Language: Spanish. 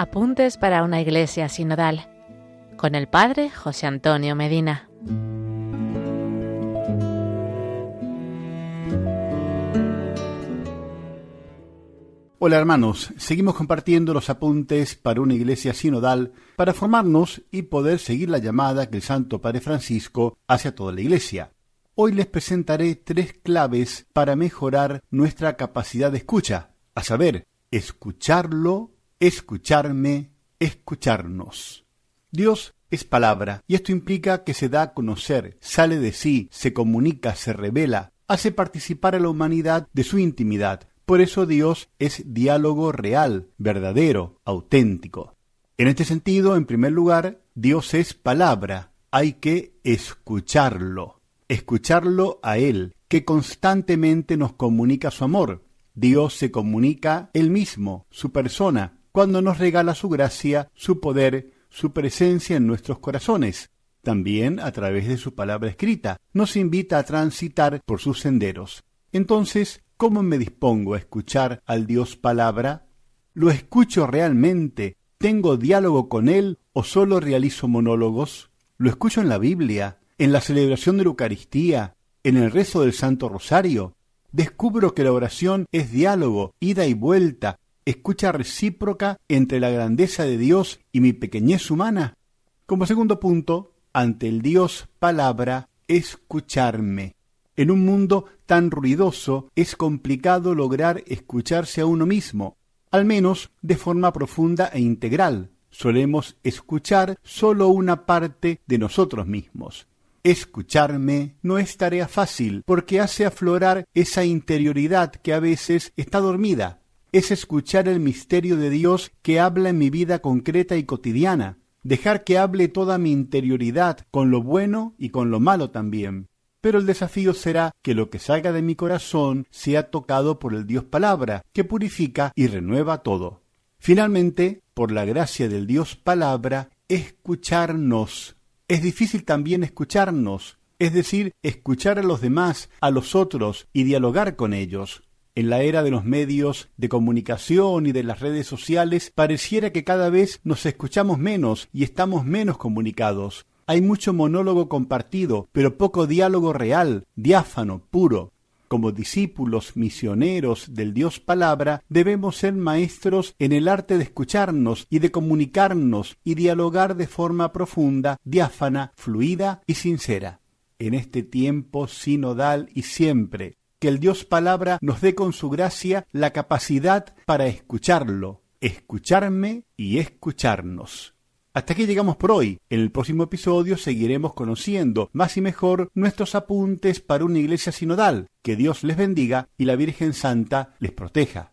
Apuntes para una iglesia sinodal con el Padre José Antonio Medina. Hola hermanos, seguimos compartiendo los apuntes para una iglesia sinodal para formarnos y poder seguir la llamada que el Santo Padre Francisco hace a toda la iglesia. Hoy les presentaré tres claves para mejorar nuestra capacidad de escucha, a saber, escucharlo, escucharme, escucharnos. Dios es palabra, y esto implica que se da a conocer, sale de sí, se comunica, se revela, hace participar a la humanidad de su intimidad. Por eso Dios es diálogo real, verdadero, auténtico. En este sentido, en primer lugar, Dios es palabra, hay que escucharlo, escucharlo a Él, que constantemente nos comunica su amor. Dios se comunica Él mismo, su persona, cuando nos regala su gracia, su poder, su presencia en nuestros corazones. También a través de su palabra escrita, nos invita a transitar por sus senderos. Entonces, ¿cómo me dispongo a escuchar al Dios palabra? ¿Lo escucho realmente? ¿Tengo diálogo con Él o solo realizo monólogos? ¿Lo escucho en la Biblia, en la celebración de la Eucaristía, en el rezo del Santo Rosario? Descubro que la oración es diálogo, ida y vuelta, escucha recíproca entre la grandeza de Dios y mi pequeñez humana? Como segundo punto, ante el Dios palabra, escucharme. En un mundo tan ruidoso es complicado lograr escucharse a uno mismo, al menos de forma profunda e integral. Solemos escuchar solo una parte de nosotros mismos. Escucharme no es tarea fácil porque hace aflorar esa interioridad que a veces está dormida es escuchar el misterio de Dios que habla en mi vida concreta y cotidiana, dejar que hable toda mi interioridad, con lo bueno y con lo malo también. Pero el desafío será que lo que salga de mi corazón sea tocado por el Dios palabra, que purifica y renueva todo. Finalmente, por la gracia del Dios palabra, escucharnos. Es difícil también escucharnos, es decir, escuchar a los demás, a los otros y dialogar con ellos. En la era de los medios de comunicación y de las redes sociales, pareciera que cada vez nos escuchamos menos y estamos menos comunicados. Hay mucho monólogo compartido, pero poco diálogo real, diáfano, puro. Como discípulos misioneros del Dios palabra, debemos ser maestros en el arte de escucharnos y de comunicarnos y dialogar de forma profunda, diáfana, fluida y sincera. En este tiempo sinodal y siempre, que el Dios palabra nos dé con su gracia la capacidad para escucharlo, escucharme y escucharnos. Hasta aquí llegamos por hoy. En el próximo episodio seguiremos conociendo más y mejor nuestros apuntes para una iglesia sinodal. Que Dios les bendiga y la Virgen Santa les proteja.